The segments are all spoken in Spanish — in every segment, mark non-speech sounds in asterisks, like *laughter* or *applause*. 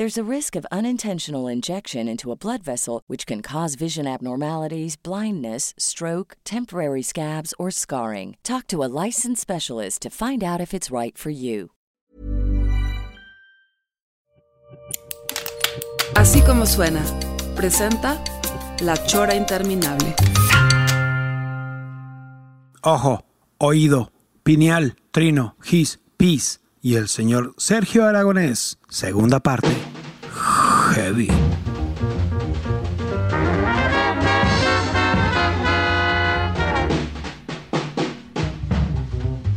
There's a risk of unintentional injection into a blood vessel, which can cause vision abnormalities, blindness, stroke, temporary scabs, or scarring. Talk to a licensed specialist to find out if it's right for you. Así como suena, presenta La Chora Interminable. Ojo, oído, pineal, trino, gis, pis y el señor Sergio Aragonés, segunda parte. Heavy.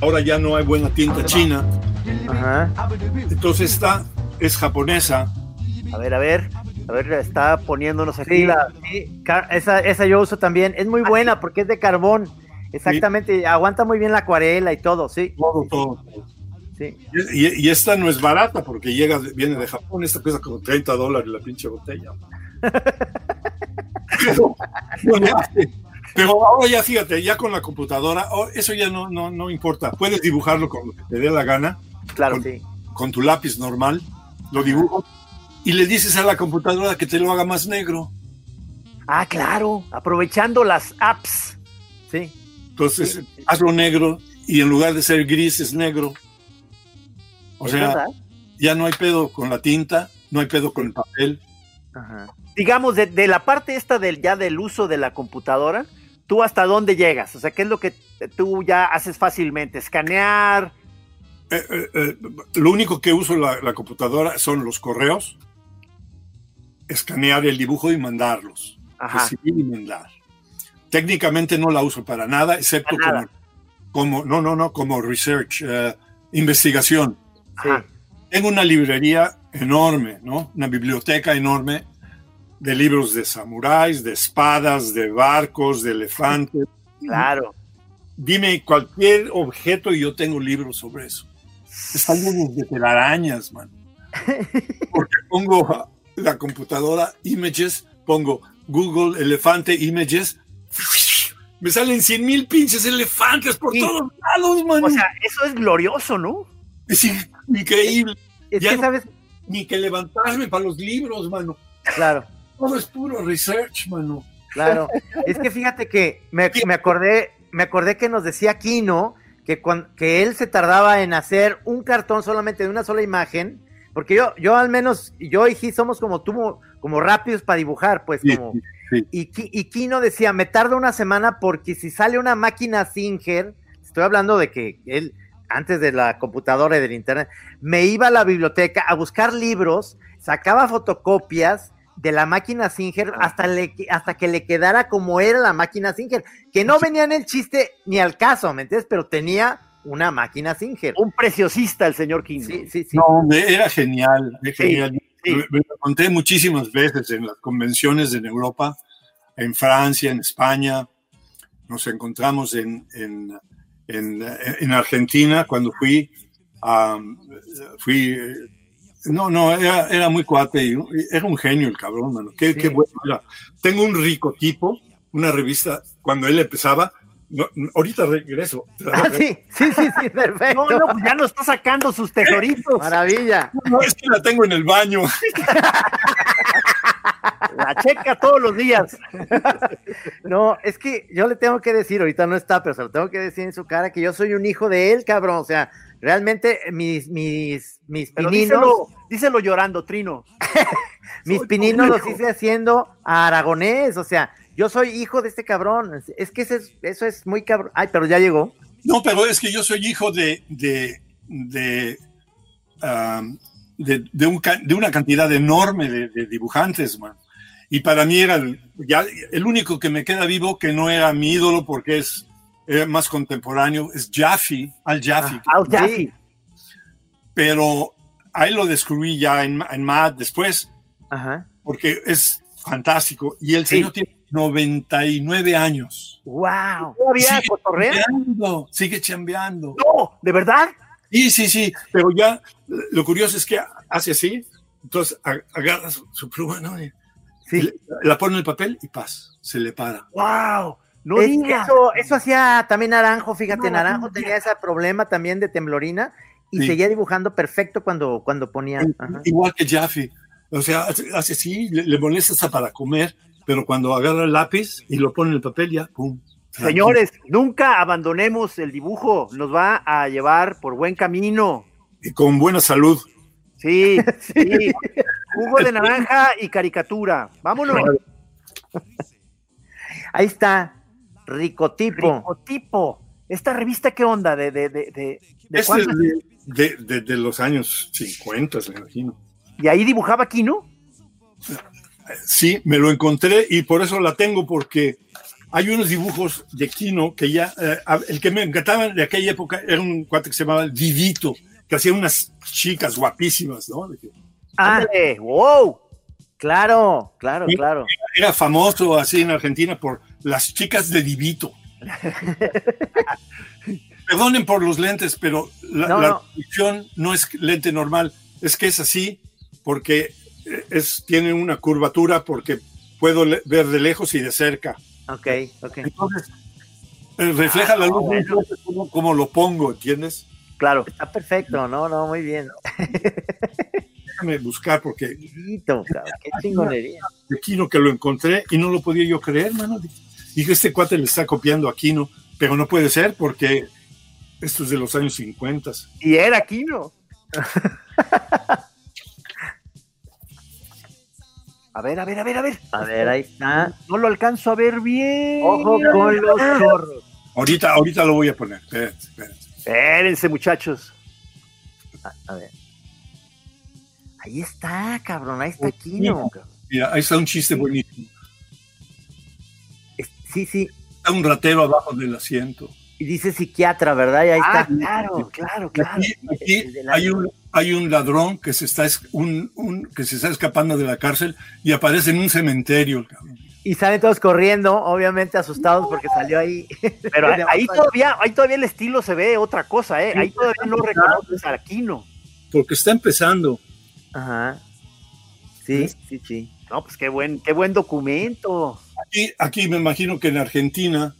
Ahora ya no hay buena tinta china, Ajá. entonces esta es japonesa. A ver, a ver. A ver, está poniéndonos aquí la. sí, esa, esa yo uso también. Es muy buena porque es de carbón. Exactamente. Aguanta muy bien la acuarela y todo, sí. Todo, todo. Sí. Y, y esta no es barata porque llega, viene de Japón, esta cuesta como 30 dólares la pinche botella. *laughs* pero, ahora ya fíjate, ya con la computadora, oh, eso ya no, no, no importa. Puedes dibujarlo con lo que te dé la gana, Claro, Con- sí. con tu lápiz normal, lo dibujo y le dices a la computadora que te lo haga más negro. Ah, claro. Aprovechando las apps. Sí. Entonces, Sí. hazlo negro y en lugar de ser gris es negro. O ¿Es sea, verdad? ya no hay pedo con la tinta, no hay pedo con el papel. Ajá. Digamos, de, de la parte esta del ya del uso de la computadora, ¿tú hasta dónde llegas? O sea, ¿qué es lo que tú ya haces fácilmente? ¿Escanear? Eh, eh, eh, lo único que uso la, la computadora son los correos, escanear el dibujo y mandarlos. Ajá. Recibir y mandar. Técnicamente no la uso para nada, excepto Para nada. Como, como, no, no, no, como research, investigación. Sí. Tengo una librería enorme, ¿no? Una biblioteca enorme de libros de samuráis, de espadas, de barcos, de elefantes. Claro. Dime cualquier objeto y yo tengo libros sobre eso. Están llenos de telarañas, man. *laughs* Porque pongo la computadora images, pongo Google elefante images, me salen 100 mil pinches elefantes por Sí. todos lados, man. O sea, eso es glorioso, ¿no? es increíble. Es Ya que, ¿sabes? Ni que levantarme para los libros, mano. Claro, Todo es puro research, mano. claro. es que fíjate que me, me acordé, me acordé que nos decía Kino que, cuan- que él se tardaba en hacer un cartón solamente de una sola imagen, porque yo, yo al menos, yo y Gi somos como tú, como rápidos para dibujar, pues Sí, como... sí. Y, y Kino decía, me tarda una semana porque si sale una máquina Singer, estoy hablando de que él, antes de la computadora y del internet, me iba a la biblioteca a buscar libros, sacaba fotocopias de la máquina Singer hasta, le, hasta que le quedara como era la máquina Singer, que no venía en el chiste ni al caso, ¿me entiendes? Pero tenía una máquina Singer. Un preciosista el señor King. Sí, sí, sí. No, era genial, era genial. me lo conté muchísimas veces en las convenciones en Europa, en Francia, en España. Nos encontramos en, en, en, en Argentina cuando fui a. Fui. No, no, era, era muy cuate, y era un genio el cabrón, mano. Qué, Sí. qué bueno era. Tengo un rico tipo, una revista, cuando él empezaba. no, ahorita regreso. *laughs* Ah, sí, sí, sí, sí, perfecto. No, no, pues ya no está sacando sus tesoritos. Maravilla. No, es que la tengo en el baño. *laughs* La checa todos los días. No, es que yo le tengo que decir, ahorita no está, pero se lo tengo que decir en su cara que yo soy un hijo de él, cabrón. O sea, realmente mis, mis, mis Pero pininos, díselo, díselo llorando, Trino. *laughs* mis soy pininos los hice haciendo a Aragonés. O sea, yo soy hijo de este cabrón. Es que ese es- eso es muy cabrón. Ay, pero ya llegó. No, pero es que yo soy hijo de, de, de, um, de, de un ca- de una cantidad enorme de, de dibujantes, man. Y para mí era el, ya, el único que me queda vivo que no era mi ídolo porque es era más contemporáneo, es Jaffe, Al Jaffe. Al Jaffe. Pero ahí lo descubrí ya en, en Mad después, Ajá. porque es fantástico. Y el Sí. señor tiene 99 años. Wow. ¿Todavía Sigue chambeando, sigue chambeando. No, ¿de verdad? Sí, sí, sí, pero ya lo curioso es que hace así, entonces ag- agarra su, su pluma, ¿no? Y- Sí. la pone en el papel y paz, se le para. ¡Wow! No Es- eso, eso hacía también Naranjo, fíjate, No, Naranjo no, tenía ese problema también de temblorina y Sí. seguía dibujando perfecto cuando, cuando ponía. Ajá. Igual que Jaffe, o sea, hace, así, le, le molesta hasta para comer, pero cuando agarra el lápiz y lo pone en el papel ya, ¡pum! Señores, nunca abandonemos el dibujo. Nos va a llevar por buen camino. Y con buena salud. Sí, *laughs* sí. Jugo de naranja y caricatura. Vámonos. Ahí está, Ricotipo. Ricotipo. ¿Esta revista qué onda? ¿De, de, de, de, de Este es de, de- de- de los años 50, me imagino. ¿Y ahí dibujaba aquí, no? Sí, me lo encontré y por eso la tengo, porque hay unos dibujos de Kino que ya, eh, el que me encantaban de aquella época era un cuate que se llamaba Vivito, que hacía unas chicas guapísimas, ¿no? De que Ah, Ándale, ¡Wow! claro, claro, Sí. claro. Era famoso así en Argentina por las chicas de Divito. *laughs* Perdonen por los lentes, pero la, No, la no. es lente normal, es que es así porque eh, es, tiene una curvatura porque puedo ver de lejos y de cerca. Ok, ok. Entonces, eh, refleja la luz poco como, como lo pongo, ¿entiendes? Claro. Está perfecto, no, no, muy bien. *laughs* Déjame buscar porque cabrón, qué chingonería. de Kino que lo encontré y no lo podía yo creer, mano. Dije, este cuate le está copiando a Kino, pero no puede ser porque esto es de los años 50. Y era aquí, ¿no? *laughs* A ver, a ver, a ver, a ver. A ver, ahí está. No lo alcanzo a ver bien. Ojo con los chorros. Ahorita, ahorita lo voy a poner. Espérense, espérense. Espérense, muchachos. A, a ver. Ahí está, cabrón, ahí está Kino. cabrón. Mira, ahí está un chiste buenísimo. Sí, sí. Está un ratero abajo del asiento. Y dice psiquiatra, ¿verdad? Y ahí Ah, está. claro, claro, claro. Aquí, hay, un, hay un ladrón que se, está, es- un, un- que se está escapando de la cárcel y aparece en un cementerio. cabrón. Y salen todos corriendo, obviamente asustados porque salió ahí. Pero *laughs* ahí- ahí todavía, ahí todavía el estilo se ve otra cosa, ¿eh? Ahí todavía no reconoces a Aquino. Porque está empezando. Ajá. Sí, sí, sí. No, pues qué buen, qué buen documento. Aquí, aquí me imagino que en Argentina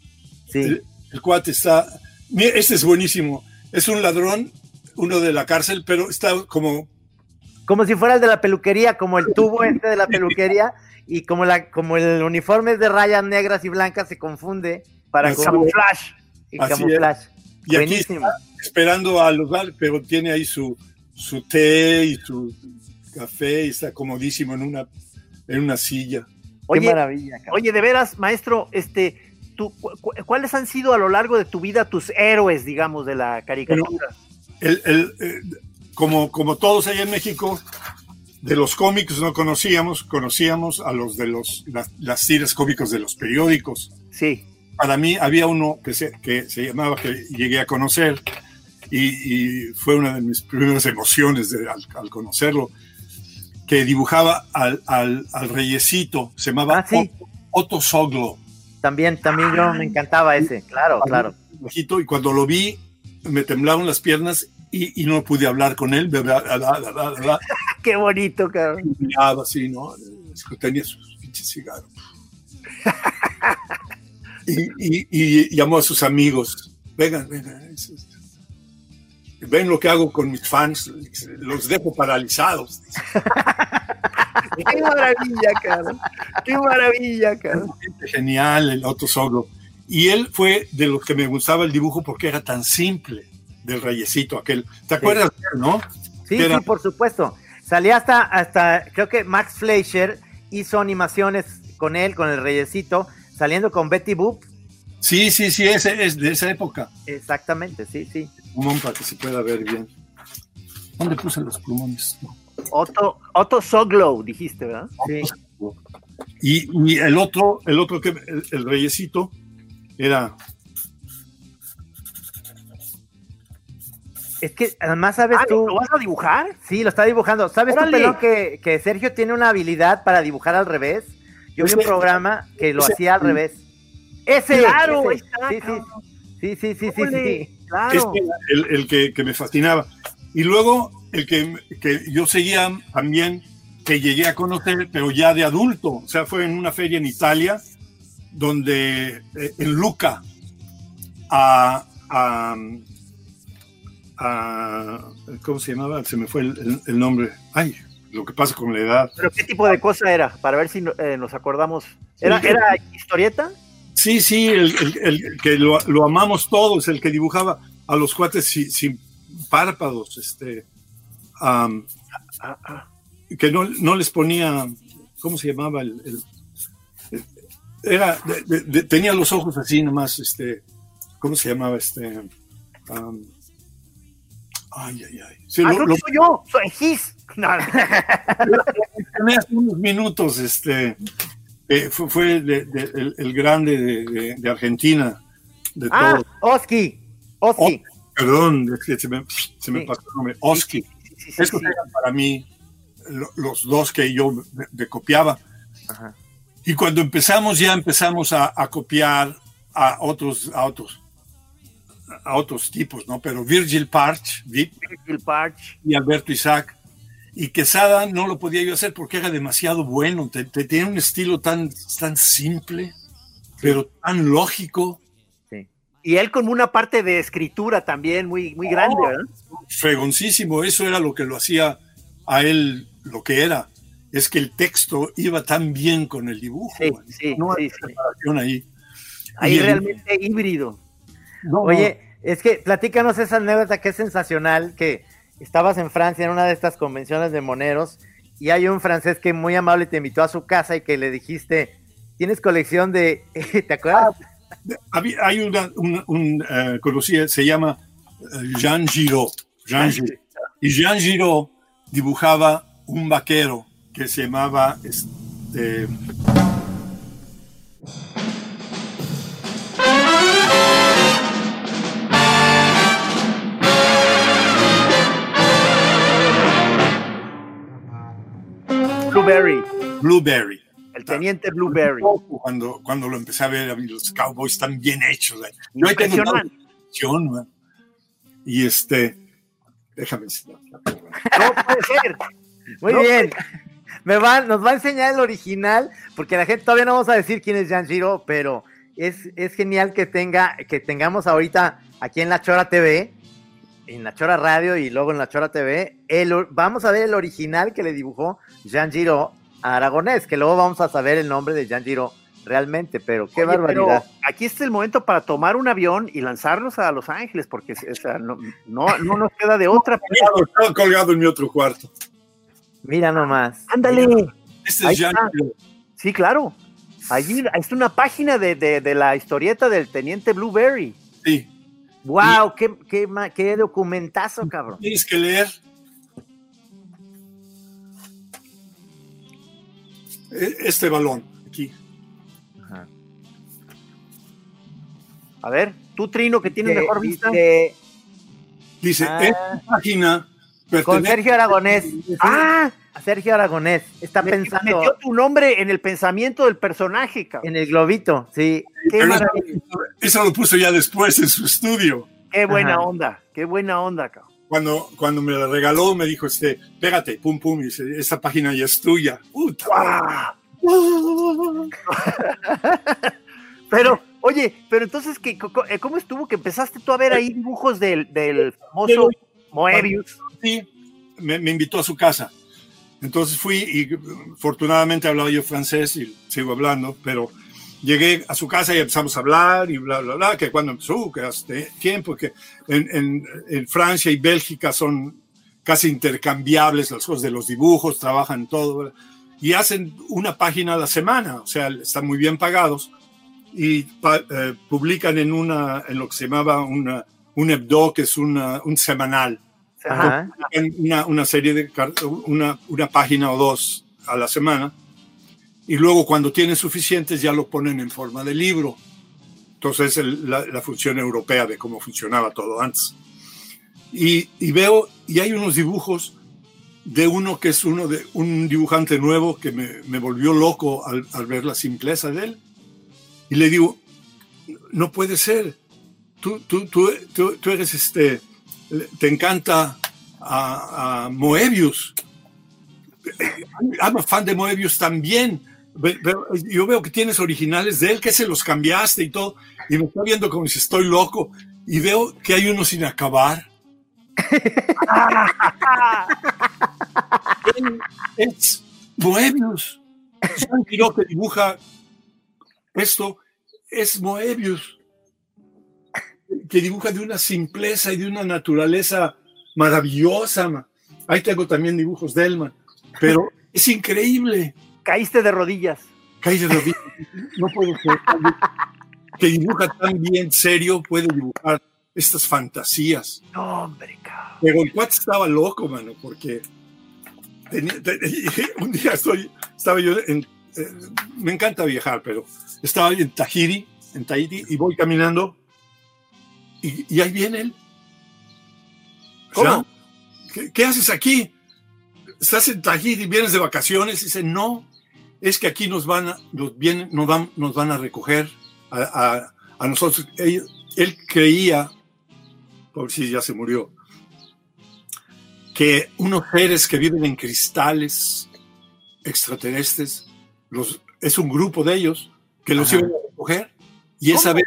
Sí. el, el cuate está. Mira, este es buenísimo. Es un ladrón, uno de la cárcel, pero está como. Como si fuera el de la peluquería, como el tubo *laughs* este de la peluquería, y como la, como el uniforme es de rayas negras y blancas, se confunde Para Así camuflaje. y Así camuflaje. Y aquí esperando a los pero tiene ahí su, su té y su café y está comodísimo en una, en una silla. Qué Oye, maravilla, cabrón. oye, de veras, maestro, este, tú, cu- cu- ¿cuáles han sido a lo largo de tu vida tus héroes, digamos, de la caricatura? El, el, eh, como, como todos allá en México, de los cómics no conocíamos, conocíamos a los de los, las, las tiras cómicos de los periódicos. Sí. Para mí había uno que se, que se llamaba, que llegué a conocer, y, y fue una de mis primeras emociones de- al, al conocerlo, que dibujaba al, al, al reyesito, se llamaba Ah, sí. Otto, Soglo. También, también yo me encantaba ese, claro, claro. bajito, y cuando lo vi me temblaban las piernas y, y no pude hablar con él, bla, bla, bla, bla, bla, bla, *laughs* Qué bonito, cabrón. miraba así, ¿no? Tenía sus pinches cigarros. *laughs* Y, y- y llamó a sus amigos, vengan, vengan, ven lo que hago con mis fans, los dejo paralizados. *laughs* Qué maravilla, cabrón. Qué maravilla, cabrón. Genial el Otto Soglo. Y él fue de los que me gustaba el dibujo porque era tan simple, del reyesito aquel. ¿Te acuerdas él, no? Sí, Era- sí, por supuesto. Salía hasta, hasta, creo que Max Fleischer hizo animaciones con él, con el reyesito, saliendo con Betty Boop. Sí, sí, sí, ese es de esa época. Exactamente, sí, sí. Un para que se pueda ver bien. ¿Dónde puse los plumones? Otto, Otto Soglow, dijiste, ¿verdad? Sí. Y, y el otro, el otro que el, el reyesito era Es que además sabes Ah, tú. ¿Lo vas a dibujar? Sí, lo está dibujando. ¿Sabes tú. Pelón, que, que Sergio tiene una habilidad para dibujar al revés? Yo vi un Ese- programa que lo ese- hacía al revés. Ese, Claro, ese. está, sí, sí, sí, sí, sí, sí, Órale, sí. Claro. Este era el, el que, que me fascinaba. Y luego el que, que yo seguía también, que llegué a conocer, pero ya de adulto. O sea, fue en una feria en Italia, donde eh, en Luca, a, a- a- ¿Cómo se llamaba? Se me fue el, el- el nombre. Ay, lo que pasa con la edad. ¿Pero qué tipo de cosa era? Para ver si eh, nos acordamos. ¿Era, Sí. ¿Era historieta? Sí, sí, el, el- el que lo, lo amamos todos, el que dibujaba a los cuates sin, sin párpados, este, que no, no les ponía, ¿cómo se llamaba? El, era, de- de- de- tenía los ojos así nomás, este, ¿cómo se llamaba? Este, ay, ay, ay. Sí, Ah, lo- soy yo, soy Gis. No, *laughs* unos minutos, este, eh, fue, fue de- de- el, el grande de, de- Argentina, de Ah, todo. Oski. Oski. Perdón, es que se me, se me Sí. pasó el nombre. Oski. sí, sí, sí. eran para mí lo- los dos que yo me, me copiaba. Ajá. Y cuando empezamos, ya empezamos a, a copiar a otros, a otros, a otros tipos, ¿no? Pero Virgil Parch, Vip Bill Parch. y Alberto Isaac. Y Quesada no lo podía yo hacer porque era demasiado bueno. Te, te- tenía un estilo tan, tan simple, pero tan lógico, Y él con una parte de escritura también muy, muy grande, Oh. ¿verdad? fregoncísimo. Eso era lo que lo hacía a él lo que era. Es que el texto iba tan bien con el dibujo. Sí, man. sí, no hay sí, sí. separación ahí. Ahí Y el- realmente híbrido. no, Oye, es que platícanos esa anécdota que es sensacional, que estabas en Francia en una de estas convenciones de moneros y hay un francés que muy amable te invitó a su casa y que le dijiste, tienes colección de, *laughs* ¿te acuerdas? había- hay una, un, un, eh, conocido, se llama eh, Jean Giraud. Jean Giraud. Y Jean Giraud dibujaba un vaquero que se llamaba este, Blueberry, Blueberry. el teniente Blueberry. Cuando, cuando lo empecé a ver, a mí los cowboys están bien hechos. Yo ahí tengo. Y este, déjame enseñar. No puede ser. Muy No, bien. Me van, nos va a enseñar el original, porque la gente todavía no vamos a decir quién es Jan Giro, pero es, es genial que tenga, que tengamos ahorita aquí en La Chora TV, en La Chora Radio y luego en La Chora TV, el, vamos a ver el original que le dibujó Jan Giro a Aragonés, que luego vamos a saber el nombre de Jan Giro realmente, pero qué Oye, pero barbaridad. aquí está el momento para tomar un avión y lanzarnos a Los Ángeles, porque o sea, no, no, no nos queda de otra. Estaba colgado en mi otro cuarto. Mira nomás. Ándale. Este es Jean. Sí, claro. Allí es una página de, de- de la historieta del teniente Blueberry. Sí. Wow, qué, qué, qué documentazo, cabrón. Tienes que leer. E- Este balón, aquí. A ver, tú, Trino, que tienes mejor vista. dice, Dice, Ah. esta página con Sergio Aragonés. *laughs* Ah, Sergio Aragonés. Está me- pensando metió tu nombre en el pensamiento del personaje, cabrón. en el globito, sí. Qué, eso, eso lo puso ya después en su estudio. qué buena Ajá. onda, qué buena onda, cabrón. Cuando, cuando me la regaló, me dijo, este, pégate, pum, pum, y dice, esta página ya es tuya. *laughs* Pero, oye, pero entonces, ¿qué, eh, ¿cómo estuvo que empezaste tú a ver ahí dibujos del, del famoso Moebius? Sí, me, me invitó a su casa. Entonces fui y afortunadamente hablaba yo francés y sigo hablando, pero llegué a su casa y empezamos a hablar y bla, bla, bla, que cuando empezó, que hace tiempo, que en, en- en Francia y Bélgica son casi intercambiables las cosas de los dibujos, trabajan todo, y hacen una página a la semana, o sea, están muy bien pagados y pa- eh, publican en, una, en lo que se llamaba una, un hebdo, que es una- un semanal Ajá. una, una serie de una, una página o dos a la semana y luego cuando tienen suficientes ya lo ponen en forma de libro. Entonces el- la, la función europea de cómo funcionaba todo antes. Y, y veo, y hay unos dibujos de uno que es uno de un dibujante nuevo que me, me volvió loco al, al ver la simpleza de él. Y le digo, no puede ser. Tú, tú, tú, tú, tú eres este, te encanta a, a Moebius. I'm a fan de Moebius también. Yo veo que tienes originales de él, que se los cambiaste y todo, y me está viendo como si estoy loco, y veo que hay uno sin acabar. *laughs* Es Moebius. Jean Giraud que dibuja esto es Moebius, que dibuja de una simpleza y de una naturaleza maravillosa. ma. Ahí tengo también dibujos de él, ma. pero *laughs* es increíble. Caíste de rodillas. Caí de rodillas. No puedo creer que dibuja tan bien serio, puede dibujar estas fantasías. No, hombre, cabrón. Pero el cuate estaba loco, mano, porque tenía- te- *laughs* un día estoy, estaba yo en, eh, me encanta viajar, pero estaba en Tahiti, en Tahiti, y voy caminando, y, y ahí viene él. ¿Cómo? ¿Qué, qué haces aquí? ¿Estás en Tahiti, vienes de vacaciones? Y dice, no, es que aquí nos van a, nos vienen, nos van, nos van a recoger a, a- a nosotros. Él, él creía, por si ya se murió, que unos seres que viven en cristales extraterrestres, los, es un grupo de ellos que los Ajá. iban a recoger. Y esa vez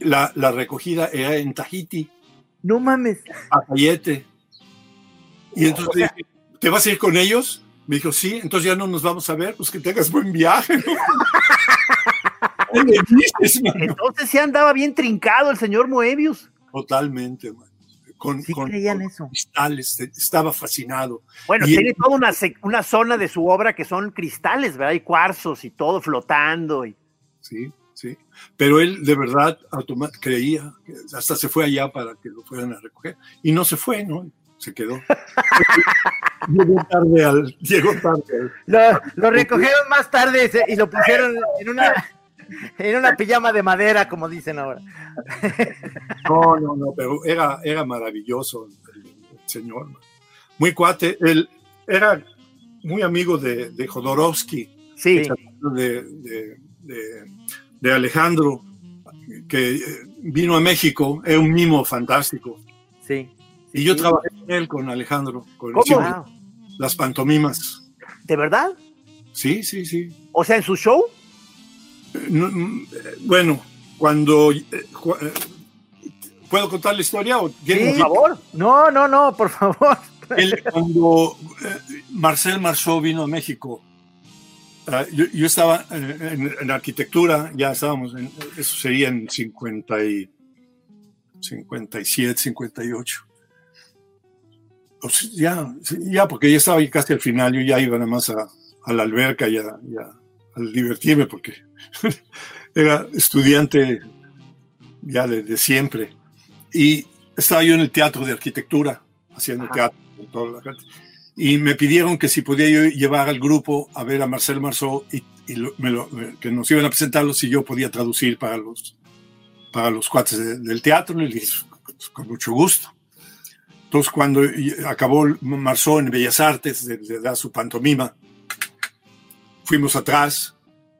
la, la recogida era en Tahiti, No mames. a Cayete. Y entonces O sea- dije, ¿te vas a ir con ellos? Me dijo, sí, entonces ya no nos vamos a ver, pues que tengas buen viaje. *laughs* Entonces sí andaba bien trincado el señor Moebius. Totalmente, man. Con, Sí con- creían con eso. cristales, estaba fascinado. Bueno, Y- tiene toda una, una zona de su obra que son cristales, ¿verdad? Y cuarzos y todo flotando. Y... Sí, sí. Pero él de verdad creía, que hasta se fue allá para que lo fueran a recoger. Y no se fue, ¿no? Se quedó. *laughs* llegó tarde al. Llegó tarde al- Lo, lo recogieron más tarde y lo pusieron en una, en una pijama de madera, como dicen ahora. No, no, no, pero era, era maravilloso el, el señor. Muy cuate. Él era muy amigo de, de Jodorowsky, Sí, de, de- de- de Alejandro, que vino a México. Es un mimo fantástico. Sí. Y yo Sí. trabajé con él, con Alejandro, con ¿Cómo? sí, Wow. las pantomimas. ¿de verdad? Sí, sí, sí. O sea, en su show. No, mm, bueno, cuando... eh, eh, ¿Puedo contar la historia? O quieren- Por favor. No, no, no, por favor. Él, cuando eh, Marcel Marceau vino a México, ah, yo, yo estaba en, en- en arquitectura, ya estábamos, en, eso sería en 50 y, 57, 58. O sea, ya, ya, porque ya estaba casi al final, yo ya iba nada más a, a la alberca y a, y a- a divertirme, porque *laughs* era estudiante ya de, de siempre. Y estaba yo en el teatro de arquitectura, haciendo Ajá. teatro con toda la gente. Y me pidieron que si podía yo llevar al grupo a ver a Marcel Marceau y, y lo- me lo- que nos iban a presentarlo si yo podía traducir para los, para los cuates de- del teatro. Y le dije, "Pues, con mucho gusto. Entonces, cuando acabó Marceau en Bellas Artes de dar su pantomima, fuimos atrás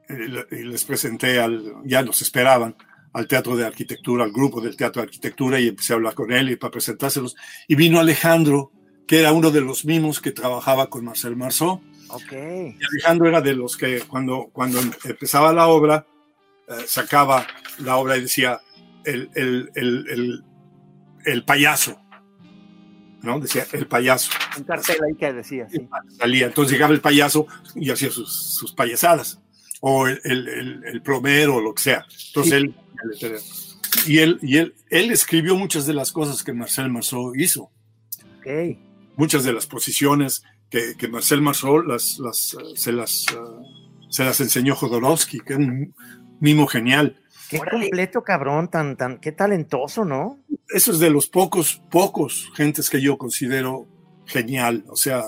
eh, le- y les presenté al, ya nos esperaban, al Teatro de Arquitectura, al grupo del Teatro de Arquitectura y empecé a hablar con él y para presentárselos. Y vino Alejandro, que era uno de los mismos que trabajaba con Marcel Marceau. Ok. Y Alejandro era de los que cuando, cuando empezaba la obra, eh, sacaba la obra y decía el, el, el, el, el payaso, ¿no? Decía el payaso. Un cartel ahí que decía, sí. Salía. Entonces llegaba el payaso y hacía sus, sus payasadas. O el, el, el, el plomero o lo que sea. Entonces él. Y, él, y él, él escribió muchas de las cosas que Marcel Marceau hizo. Ok. Muchas de las posiciones que, que Marcel Marceau las, las, eh, se, las, eh, se las enseñó Jodorowsky, que es un mimo genial. Qué completo, cabrón, tan, tan, qué talentoso, ¿no? Eso es de los pocos, pocos gentes que yo considero genial. O sea,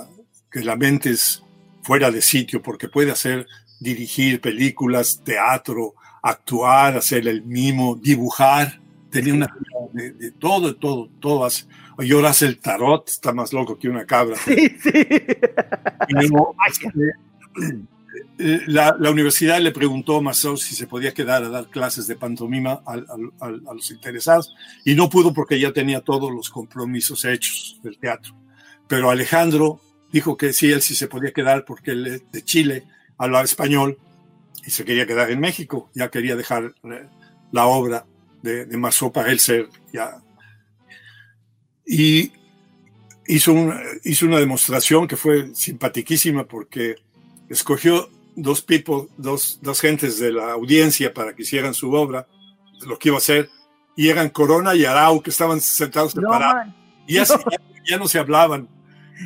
que la mente es fuera de sitio porque puede hacer, dirigir películas, teatro, actuar, hacer el mimo, dibujar. Tenía una de, de todo, todo, todo hace. Y ahora hace el tarot, está más loco que una cabra. Sí, sí. Luego, este, eh, la, la, universidad le preguntó a Marceau si se podía quedar a dar clases de pantomima a, a, a, los interesados y no pudo porque ya tenía todos los compromisos hechos del teatro. Pero Alejandro dijo que sí, él sí se podía quedar porque él de Chile hablaba español y se quería quedar en México, ya quería dejar eh, la obra de, de Marceau para él ser ya. Y hizo, un, hizo una demostración que fue simpaticísima porque escogió dos people, dos, dos gentes de la audiencia para que hicieran su obra, lo que iba a hacer, y eran Corona y Arau, que estaban sentados separados. No, y ya, no. Ya, ya, no se hablaban.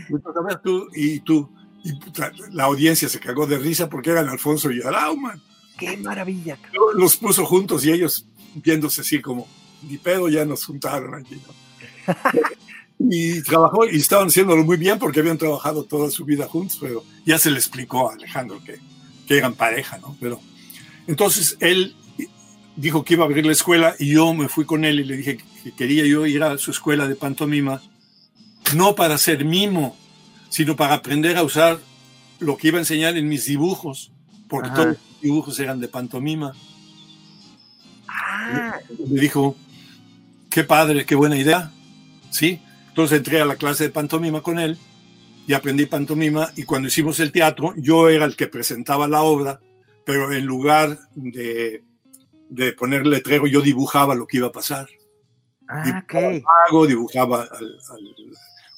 Entonces, a ver, tú y tú. Y puta, la audiencia se cagó de risa porque eran Alfonso y Arau, man. ¡Qué maravilla! Los puso juntos y ellos viéndose así como, ni pedo, ya nos juntaron aquí. ¿no? *laughs* y trabajó y estaban haciéndolo muy bien porque habían trabajado toda su vida juntos, pero ya se le explicó a Alejandro que, que eran pareja, ¿no? Pero entonces él dijo que iba a abrir la escuela y yo me fui con él y le dije que quería yo ir a su escuela de pantomima, no para ser mimo, sino para aprender a usar lo que iba a enseñar en mis dibujos, porque Ajá. todos los dibujos eran de pantomima. Ah. Me dijo, qué padre, qué buena idea, ¿sí? Entonces entré a la clase de pantomima con él y aprendí pantomima y cuando hicimos el teatro yo era el que presentaba la obra, pero en lugar de, de poner letrero yo dibujaba lo que iba a pasar. Ah, dibujaba, okay. mago, dibujaba al, al,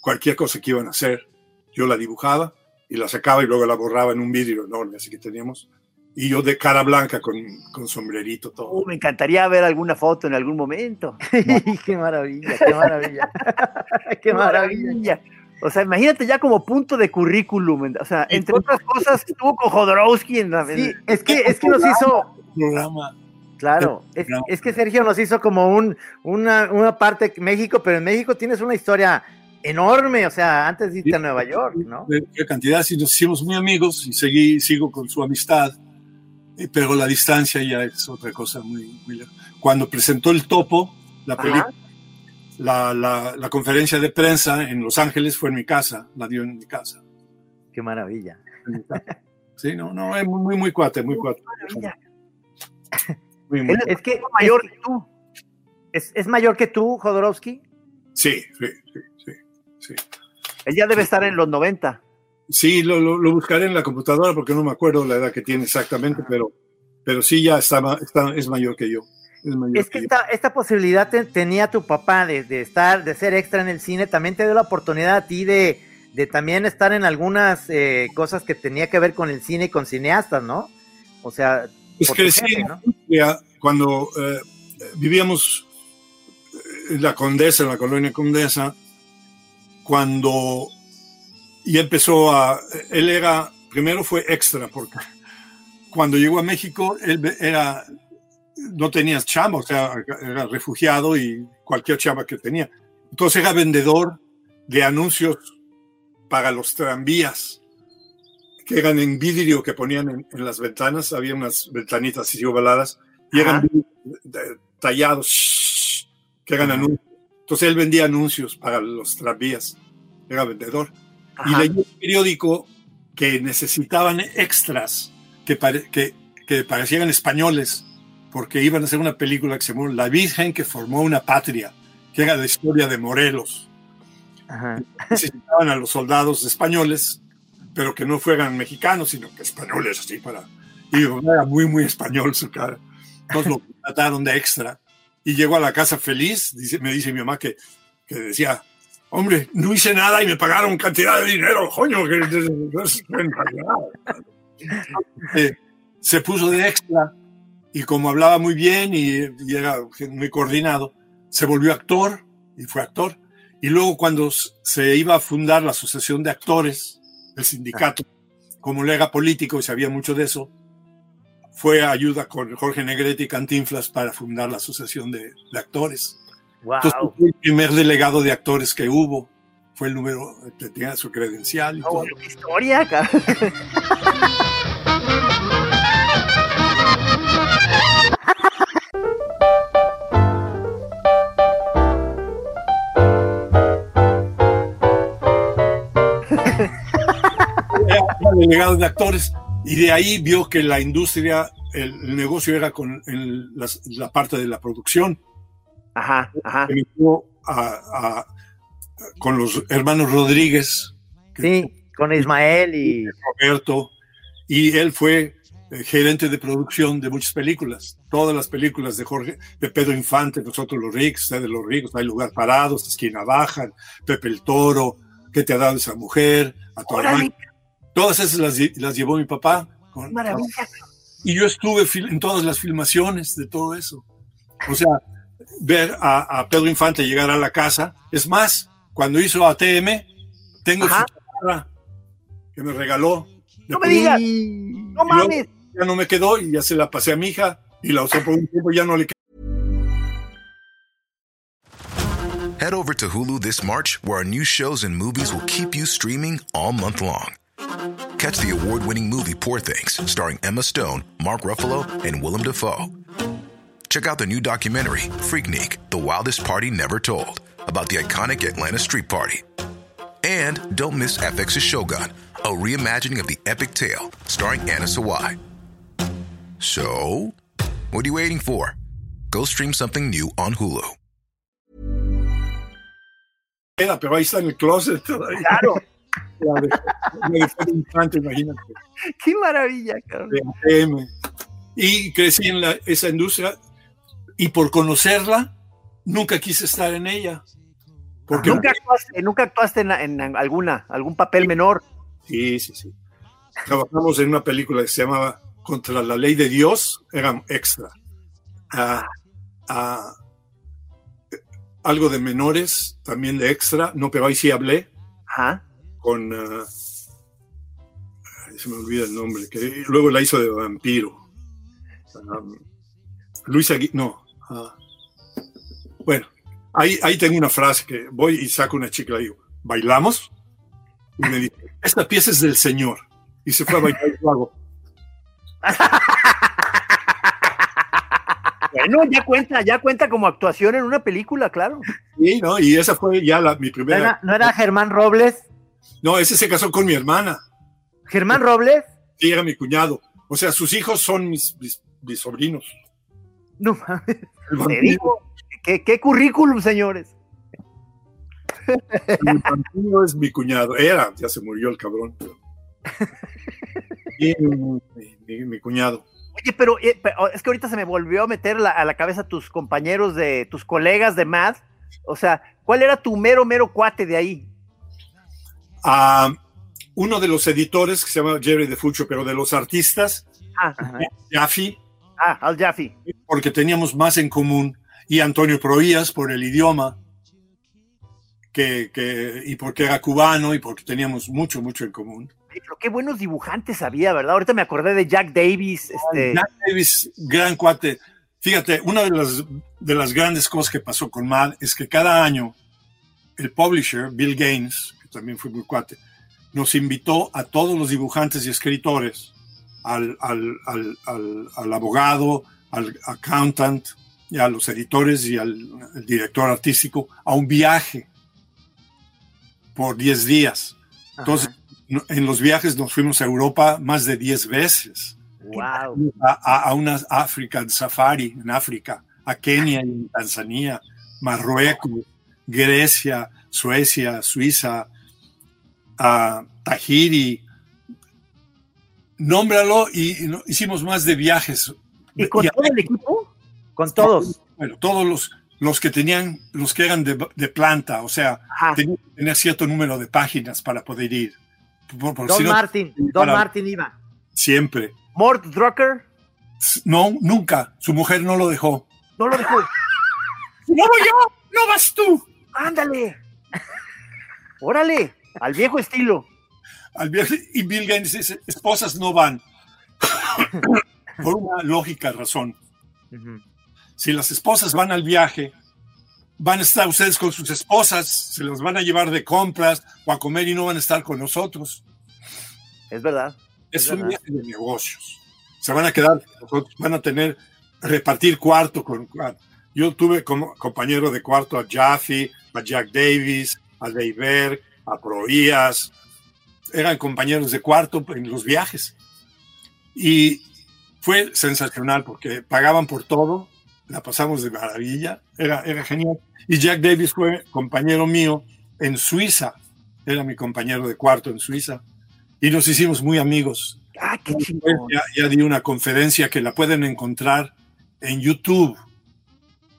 cualquier cosa que iban a hacer, yo la dibujaba y la sacaba y luego la borraba en un vídeo enorme así que teníamos. Y yo de cara blanca con, con sombrerito todo. Oh, me encantaría ver alguna foto en algún momento. *laughs* *laughs* qué maravilla, qué maravilla. *laughs* qué maravilla. O sea, imagínate ya como punto de currículum. O sea, entre otras cosas, estuvo con Jodorowsky en la. Sí, es que, es que nos hizo. Programa. Claro, es, es, que Sergio nos hizo como un, una, una parte de México, pero en México tienes una historia enorme, o sea, antes de irte sí, a Nueva York, ¿no? De, de cantidad, sí, nos hicimos muy amigos y seguí, sigo con su amistad, pero la distancia ya es otra cosa muy, muy Cuando presentó el topo, la película, la, la, la, conferencia de prensa en Los Ángeles fue en mi casa, la dio en mi casa. Qué maravilla. Sí, no, no, es muy, muy, muy cuate, muy cuate. Muy, muy. Es que es mayor que tú. ¿Es, ¿Es, mayor que tú, Jodorowsky? Sí, sí, sí, sí, sí. Él ya debe estar en los 90. Sí, lo, lo, lo, buscaré en la computadora porque no me acuerdo la edad que tiene exactamente, pero, pero sí ya está, está es mayor que yo. Es, mayor es que, que esta, esta, posibilidad te, tenía tu papá de, de, estar, de ser extra en el cine, también te dio la oportunidad a ti de, de también estar en algunas eh, cosas que tenía que ver con el cine y con cineastas, ¿no? O sea, es que sí, ¿no? cuando eh, vivíamos en la Condesa, en la colonia Condesa, cuando y empezó a, él era, primero fue extra, porque cuando llegó a México, él era, no tenía chamba, o sea, era refugiado y cualquier chamba que tenía. Entonces era vendedor de anuncios para los tranvías, que eran en vidrio que ponían en, en las ventanas, había unas ventanitas así ovaladas, y eran tallados, que eran anuncios. Entonces él vendía anuncios para los tranvías, era vendedor. Ajá. y leí un periódico que necesitaban extras que, pare, que, que, parecieran españoles, porque iban a hacer una película que se llamó La Virgen que formó una patria, que era la historia de Morelos. Ajá. Necesitaban a los soldados españoles, pero que no fueran mexicanos, sino que españoles, así para. Y era muy, muy español su cara. Entonces lo trataron de extra. Y llegó a la casa feliz, dice, me dice mi mamá que, que decía, hombre, no hice nada y me pagaron cantidad de dinero, coño, eh, Se puso de extra y como hablaba muy bien y, era muy coordinado, se volvió actor y fue actor. Y luego cuando se iba a fundar la Asociación de Actores, el sindicato, como él era político y sabía mucho de eso, fue a ayuda con Jorge Negrete y Cantinflas para fundar la Asociación de Actores. Wow. Entonces, fue el primer delegado de actores que hubo. Fue el número, tenía su credencial y No, todo. qué historia, delegado de actores y de ahí vio que la industria, el, negocio era con el- la parte de la producción. Ajá, ajá. A- a- con los hermanos Rodríguez, Sí, con Ismael y Roberto, y él fue eh, gerente de producción de muchas películas. Todas las películas de Jorge, de Pedro Infante, Nosotros los ricos, Ustedes los ricos, Hay lugar parados, Esquina baja, Pepe el Toro, ¿Qué te ha dado esa mujer? A tu hermano. Todas esas las, las llevó mi papá. con- maravilla. y yo estuve en todas las filmaciones de todo eso. O sea, ver a, a Pedro Infante llegar a la casa. Es más, cuando hizo ATM, tengo Ajá. su guitarra que me regaló. No me digas, no mames. Ya no me quedó y ya se la pasé a mi hija y la usó por un tiempo y ya no le quedó. Head over to Hulu this March, where our new shows and movies will keep you streaming all month long. Catch the award winning movie Poor Things, starring Emma Stone, Mark Ruffalo, and Willem Dafoe. Check out the new documentary, Freaknik The Wildest Party Never Told, about the iconic Atlanta Street Party. And don't miss FX's Shogun, a reimagining of the epic tale, starring Anna Sawai. So, what are you waiting for? Go stream something new on Hulu. Queda, pero ahí está en el closet todavía. Claro, *laughs* La de, la de Pedro Infante, imagínate. qué maravilla, cabrón. de Y crecí en la- esa industria y por conocerla, nunca quise estar en ella. Porque Nunca actuaste, nunca actuaste en, en alguna, algún papel menor. Sí, sí, sí. Trabajamos en una película que se llamaba Contra la Ley de Dios, era extra. Ah, ah, algo de menores, también de extra, no, pero ahí sí hablé Ajá. con. ah, ay, se me olvida el nombre, que luego la hizo de vampiro. Um, Luisa, Gui- no. Ah, bueno, ahí, ahí tengo una frase que voy y saco una chica y digo, ¿bailamos? Y me dice, esta pieza es del Señor. Y se fue a bailar y yo hago, *laughs* Bueno, ya cuenta, ya cuenta como actuación en una película, claro. "Sí, ¿no? Y esa fue ya la, mi ¿No primera. era, no era Germán Robles? No, ese se casó con mi hermana. ¿Germán Robles? Sí, era mi cuñado. O sea, sus hijos son mis, mis, mis sobrinos. No mames. Te digo, ¿qué, qué currículum, señores? el vampiro es mi cuñado. Era, ya se murió el cabrón. pero- *laughs* mi, mi- mi cuñado. Oye, pero, eh, pero es que ahorita se me volvió a meter la- a la cabeza tus compañeros de, tus colegas de MAD. O sea, ¿cuál era tu mero, mero cuate de ahí? a uno de los editores que se llama Jerry de Fucho, pero de los artistas, Ah, Jaffe, ah Al Jaffe. porque teníamos más en común, y Antonio Proías por el idioma, que, que- y porque era cubano y porque teníamos mucho, mucho en común. Pero qué buenos dibujantes había, ¿verdad? Ahorita me acordé de Jack Davis. Este, Jack Davis, gran cuate. Fíjate, una de las, de las grandes cosas que pasó con Mad es que cada año el publisher, Bill Gaines, que también fue muy cuate, nos invitó a todos los dibujantes y escritores, al, al, al, al, abogado, al accountant, y a los editores y al, al director artístico a un viaje por 10 días. Entonces, no- en los viajes nos fuimos a Europa más de 10 veces wow. a, a, una African Safari en África, a Kenia y en Tanzania, Marruecos, Grecia, Suecia, Suiza, a Tahiri. Nómbralo y, y no- hicimos más de viajes. ¿Y con Y a- todo el equipo? Con todos. Bueno, todos los, los que tenían, los que eran de, de planta, o sea, Ajá. tenían que tener cierto número de páginas para poder ir. Por- por Don si no, Martin, Don Martin iba. siempre. Mort Drucker No, nunca. Su mujer no lo dejó. no lo dejó. *laughs* No voy yo, no vas tú. Ándale. Órale, al viejo estilo. Al viaje, y Bill Gates dice, esposas no van. *coughs* por una lógica razón. Si las esposas van al viaje, van a estar ustedes con sus esposas, se las van a llevar de compras o a comer y no van a estar con nosotros. Es verdad. Es Es un verdad. viaje de negocios. Se van a quedar, van a tener, repartir cuarto con cuarto. Yo tuve como compañero de cuarto a Jaffe, a Jack Davis, a Dave Berg, a Proías. Eran compañeros de cuarto en los viajes. Y fue sensacional porque pagaban por todo, la pasamos de maravilla, era, era genial. Y Jack Davis fue compañero mío en Suiza, era mi compañero de cuarto en Suiza, y nos hicimos muy amigos. Ah, qué. Ya, ya di una conferencia que la pueden encontrar en YouTube.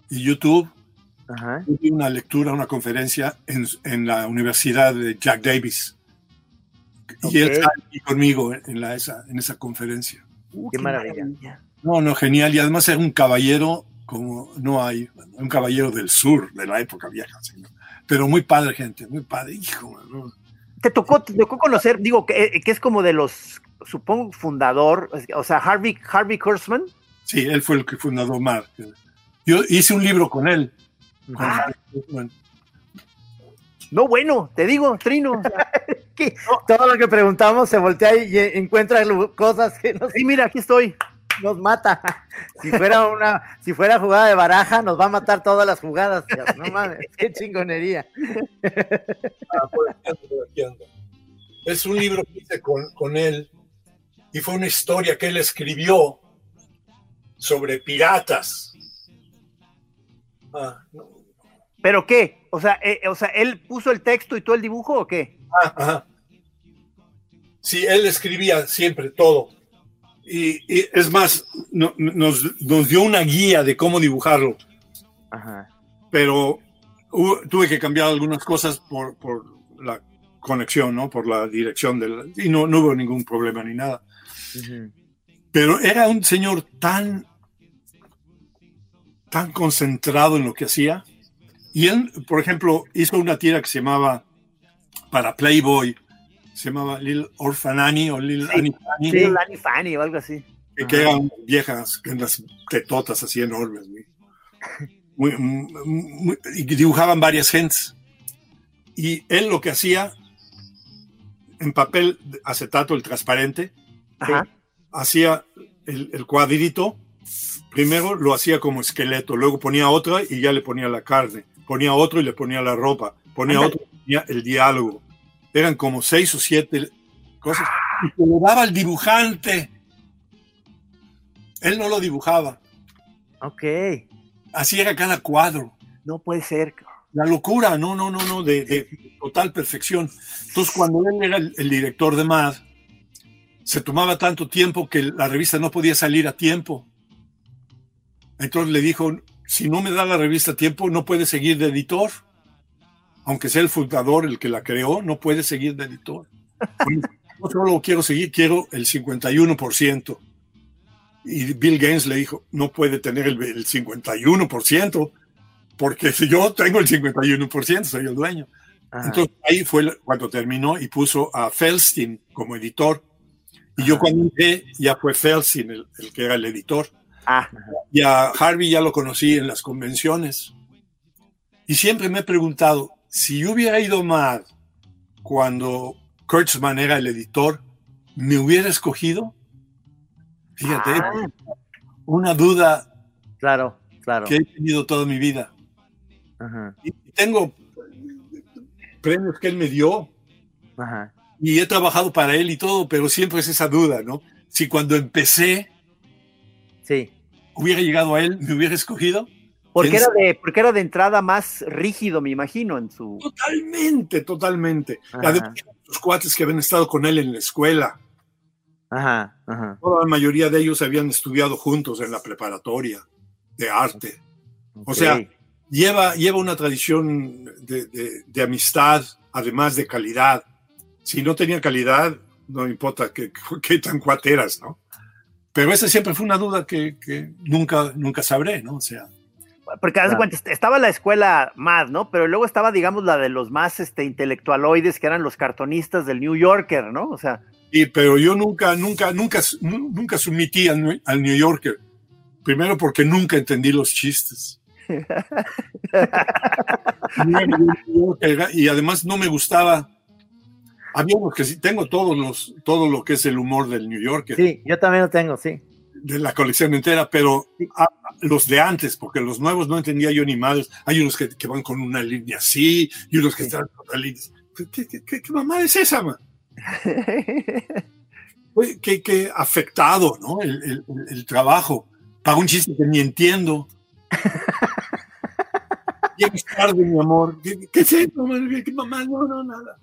Y YouTube, Ajá. yo di una lectura, una conferencia en, en la Universidad de Jack Davis. Y él está aquí conmigo en, la, esa, en esa conferencia. Uh, Qué maravilla. No, no, genial. Y además era un caballero como no hay, un caballero del sur, de la época vieja. Pero muy padre, gente, muy padre. Hijo, ¿no? Te tocó, te tocó conocer, digo, que, eh, que es como de los, supongo, fundador, o sea, Harvey, Harvey Kurtzman. Sí, él fue el que fundó Mar. Yo hice un libro con él. con- Ah. No, bueno, te digo, Trino. *laughs* Que Todo lo que preguntamos se voltea y eh, encuentra cosas que nos, Sí, mira, aquí estoy. nos mata. Si fuera una, si fuera jugada de baraja, nos va a matar todas las jugadas. No *laughs* mames, qué chingonería. Ah, por aquí ando, por aquí ando. Es un libro que hice con, con él y fue una historia que él escribió sobre piratas. Ah, no. ¿Pero qué? O sea, eh, o sea, ¿él puso el texto y tú el dibujo o qué? Ah, ajá. Sí, él escribía siempre todo. Y, y es más, no- nos, nos dio una guía de cómo dibujarlo, Ajá. pero hubo- tuve que cambiar algunas cosas por, por la conexión, ¿no? Por la dirección del... Y no, no hubo ningún problema ni nada. Pero era un señor tan, tan concentrado en lo que hacía. Y él, por ejemplo, hizo una tira que se llamaba, para Playboy, se llamaba Lil Orphan Annie o Lil Sí. Annie Fanny, Sí, Lani Fanny o algo así. que, eran viejas, con las tetotas así enormes. muy- muy- muy- y dibujaban varias gentes. Y él lo que hacía, en papel acetato, el transparente, Ajá. hacía el, el cuadrito, primero lo hacía como esqueleto, luego ponía otra y ya le ponía la carne, ponía otro y le ponía la ropa, ponía otro y ponía el diálogo. Eran como seis o siete cosas. Y se lo daba al dibujante. Él no lo dibujaba. Ok. Así era cada cuadro. No puede ser. La locura, no, no, no, no, de, de total perfección. Entonces, cuando él era el, el director de MAD, se tomaba tanto tiempo que la revista no podía salir a tiempo. Entonces le dijo, si no me da la revista tiempo, no puede seguir de editor. Aunque sea el fundador el que la creó, no puede seguir de editor. *laughs* No solo quiero seguir, quiero el 51%. Y Bill Gaines le dijo, no puede tener el, el 51%, porque si *laughs* yo tengo el 51%, soy el dueño. Ajá. Entonces ahí fue cuando terminó y puso a Feldstein como editor. Y yo cuando entré ya fue Feldstein el, el que era el editor. Ah, Y a Harvey ya lo conocí en las convenciones. Y siempre me he preguntado, si yo hubiera ido más cuando Kurtzman era el editor, ¿me hubiera escogido? Fíjate, Ah. una duda Claro, claro. que he tenido toda mi vida. Ajá. Y tengo premios que él me dio Ajá. y he trabajado para él y todo, pero siempre es esa duda, ¿no? Si cuando empecé Sí. Hubiera llegado a él, ¿me hubiera escogido? porque ¿Quién era de, porque era de entrada más rígido, me imagino, en su. Totalmente, totalmente. Ajá. Además, los cuates que habían estado con él en la escuela, Ajá. Ajá. toda la mayoría de ellos habían estudiado juntos en la preparatoria de arte. O sea, lleva, lleva una tradición de, de- de amistad, además de calidad. Si no tenía calidad, no importa qué, qué tan cuateras, ¿no? Pero esa siempre fue una duda que, que nunca, nunca sabré, ¿no? O sea, Porque haz cuenta, estaba la escuela MAD, ¿no? Pero luego estaba, digamos, la de los más este, intelectualoides, que eran los cartonistas del New Yorker, ¿no? O sea. Sí, pero yo nunca, nunca, nunca, nunca sumití al, al New Yorker. Primero porque nunca entendí los chistes. *laughs* y además no me gustaba. Había que sí, tengo todos los, todo lo que es el humor del New Yorker. Sí, yo también lo tengo, sí. De la colección entera, pero los de antes, porque los nuevos no entendía yo ni madres. Hay unos que, van con una línea así y unos que están con otra línea. ¿Qué, qué, qué, mamá es esa, man? *laughs* qué, qué afectado, ¿no? El, el, el trabajo. Para un chiste que ni entiendo. *laughs* Llegas tarde, mi amor. ¿Qué, qué es eso, ¿Qué mamá? No, no, nada.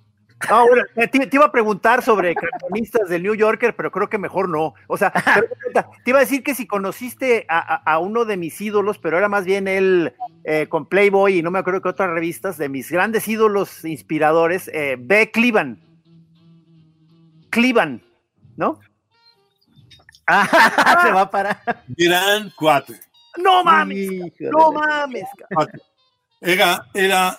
Ahora, te, iba a preguntar sobre cartonistas del New Yorker, pero creo que mejor no. O sea, *laughs* te iba a decir que si conociste a, uno de mis ídolos, pero era más bien él eh, con Playboy y no me acuerdo qué otras revistas, de mis grandes ídolos inspiradores, eh, B. Cleveland. Cleveland, ¿no? *laughs* Ah, se va a parar. Gran cuate. No mames, no mames. Era, era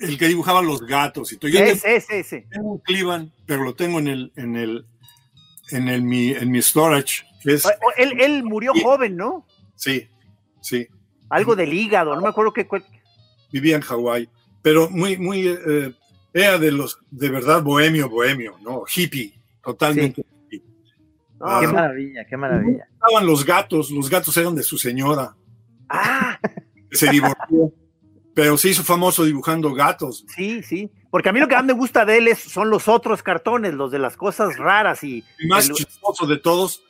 el que dibujaba los gatos y todo. Yo ese, ese, Tengo un Cleveland, pero lo tengo en el, en el, en el mi, en mi storage. él, él, murió joven, ¿no? Sí, sí. Algo del hígado, no me acuerdo qué. Vivía en Hawái, pero muy, muy, eh, era de los, de verdad, bohemio, bohemio, ¿no? Hippie, totalmente. Hippie. Ah, qué maravilla, qué maravilla. Estaban los gatos, los gatos eran de su señora. Ah. Se divorció. Pero se hizo famoso dibujando gatos. Sí, sí. Porque a mí lo que más me gusta de él es, son los otros cartones, los de las cosas raras y. El más chistoso de todos,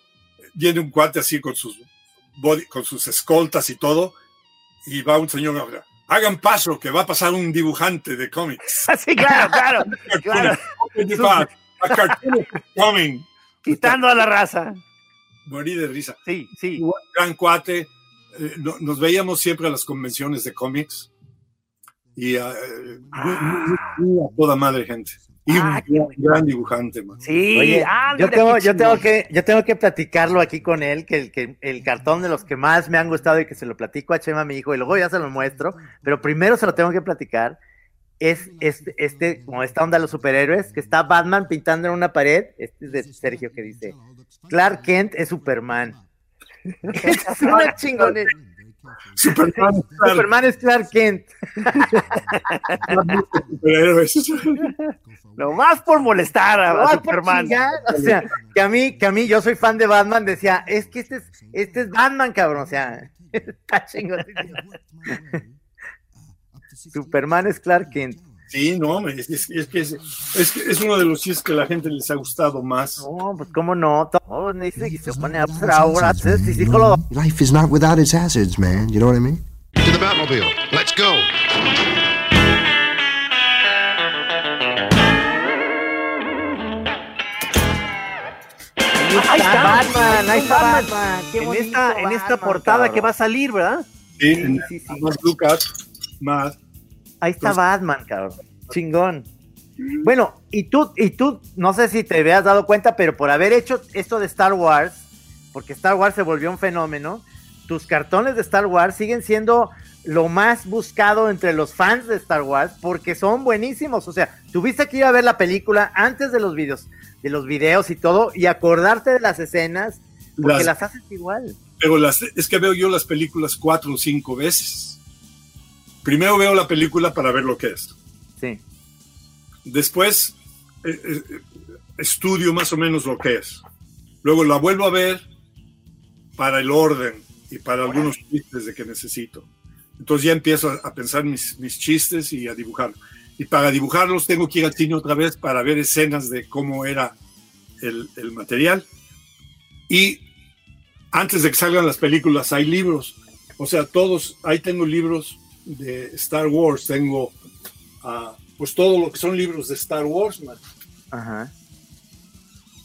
viene un cuate así con sus con sus escoltas y todo, y va un señor hagan paso que va a pasar un dibujante de cómics. *laughs* sí, claro, claro. *laughs* claro. coming. Quitando a la raza. Morí de risa. Sí, sí. Gran cuate. Eh, nos veíamos siempre a las convenciones de cómics y uh, toda madre gente. Y ah, un gran, dibujante, man. Sí, Oye, ah, yo, tengo, yo, tengo que, yo tengo que platicarlo aquí con él, que el, que el cartón de los que más me han gustado y que se lo platico a Chema, mi hijo, y luego ya se lo muestro, pero primero se lo tengo que platicar, es este, este como esta onda de los superhéroes, que está Batman pintando en una pared, este es de Sergio que dice, Clark Kent es Superman. *laughs* es una chingonera. *laughs* Superman, Superman es Clark Kent. *laughs* no más por molestar a, Superman. o sea, que a mí, que a mí, yo soy fan de Batman, decía, es que este es, este es Batman, cabrón. O sea, *laughs* está chingón. *laughs* Superman es Clark Kent. Sí, no, es, es, es que es, es, uno de los chistes que la gente les ha gustado más. No, pues cómo no. Todo dice que se pone a Life is not without its hazards, man. You know what I mean? To the Batmobile. Let's go. Ahí está Batman, ahí está Batman. Qué en esta, en esta portada que va a salir, ¿verdad? Sí, sí, sí. sí. Más Lucas, más Ahí está Batman, cabrón. Chingón. Bueno, y tú, y tú, no sé si te habías dado cuenta, pero por haber hecho esto de Star Wars, porque Star Wars se volvió un fenómeno, tus cartones de Star Wars siguen siendo lo más buscado entre los fans de Star Wars porque son buenísimos. O sea, tuviste que ir a ver la película antes de los videos, de los videos y todo, y acordarte de las escenas, porque las, las haces igual. Pero las, es que veo yo las películas cuatro o cinco veces primero veo la película para ver lo que es. Sí. Después eh, eh, estudio más o menos lo que es. Luego la vuelvo a ver para el orden y para algunos chistes de que necesito. Entonces ya empiezo a, pensar mis, mis, chistes y a dibujar. Y para dibujarlos tengo que ir al cine otra vez para ver escenas de cómo era el, el material. Y antes de que salgan las películas hay libros. O sea, todos, ahí tengo libros de Star Wars, tengo uh, pues todo lo que son libros de Star Wars, man. Ajá.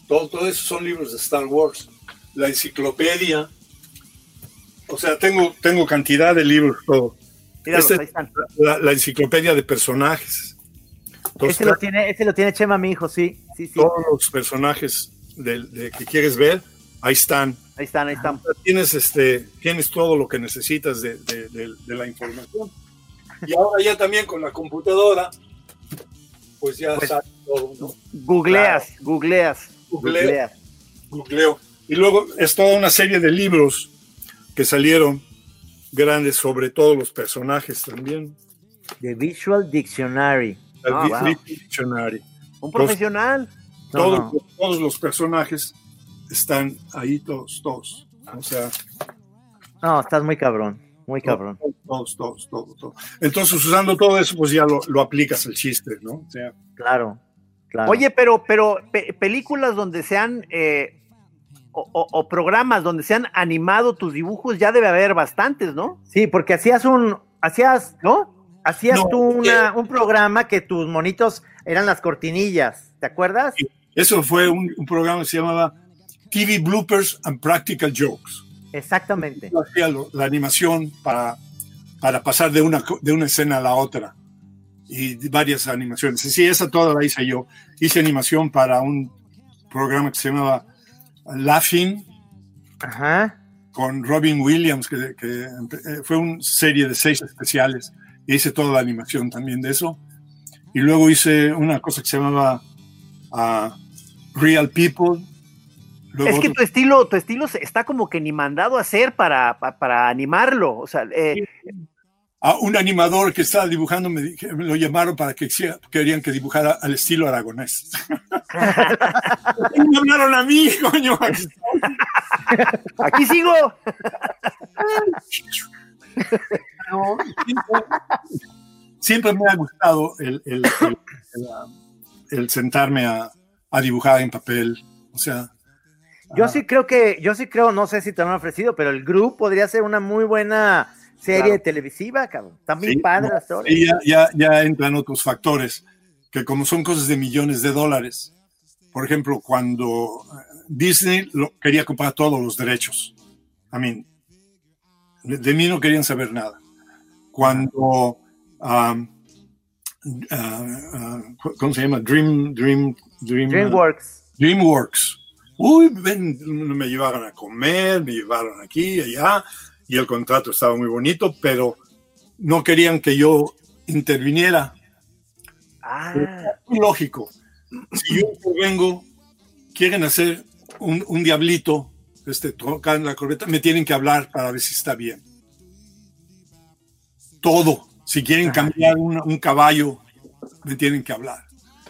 Todo, todo eso son libros de Star Wars. La enciclopedia. O sea, tengo, tengo cantidad de libros, todo. Este la, enciclopedia de personajes. ese, lo tiene, ese lo tiene Chema, mi hijo, sí. sí, sí. Todos los personajes de, que quieres ver, ahí están. Ahí están, ahí están. Tienes, este, tienes todo lo que necesitas de, de- de- de la información. Y ahora ya también con la computadora, pues ya Pues- sabes todo, ¿no? Googleas, googleas, googleas. Googleo. Y luego es toda una serie de libros que salieron grandes sobre todos los personajes también. The Visual Dictionary. El Ah, wow. Dictionary. Un profesional. No, todos, no. todos los personajes están ahí todos, todos. O sea, No, estás muy cabrón, muy cabrón. todos, todos, todos, todos. Entonces, usando todo eso, pues ya lo, lo aplicas al chiste, ¿no? O sea, Claro, claro. Oye, pero, pero pe- películas donde se han eh, o, o- o programas donde se han animado tus dibujos, ya debe haber bastantes, ¿no? Sí, porque hacías un, hacías, ¿No? hacías No, tú una, un programa que tus monitos eran las cortinillas, ¿te acuerdas? eso fue un, un programa que se llamaba TV Bloopers and Practical Jokes. Exactamente. Yo hacía la animación para, para pasar de una, de una escena a la otra. Y varias animaciones. Sí, esa toda la hice yo. Hice animación para un programa que se llamaba Laughing Ajá. con Robin Williams, que, que, eh, fue una serie de seis especiales. E hice toda la animación también de eso. Y luego hice una cosa que se llamaba ah, Real People. Luego Es que tu estilo, tu estilo está como que ni mandado a hacer para, pa- para animarlo. O sea, eh, a un animador que estaba dibujando me, dije- me lo llamaron para que querían que dibujara al estilo aragonés. *laughs* me hablaron a mí, coño. *laughs* aquí sigo. No, siempre, siempre me ha gustado el, el- el sentarme a, a dibujar en papel. O sea, Yo sí creo que, yo sí creo, no sé si te lo han ofrecido, pero el grupo podría ser una muy buena serie Claro. televisiva, cabrón. Muy Sí, padre no, la historia. y ya, ya, ya entran otros factores, que como son cosas de millones de dólares, por ejemplo, cuando eh, Disney lo, quería comprar todos los derechos, I mean, de, mí no querían saber nada. Cuando, um, ah, ah, ¿cómo se llama? Dream, Dream, Dream, DreamWorks. DreamWorks. Uy, ven, me llevaron a comer, me llevaron aquí, allá, y el contrato estaba muy bonito, pero no querían que yo interviniera. Ah, lógico. Si yo vengo, quieren hacer un, un diablito, este, tocar en la corbeta, me tienen que hablar para ver si está bien. Todo. Si quieren cambiar un, un caballo, me tienen que hablar.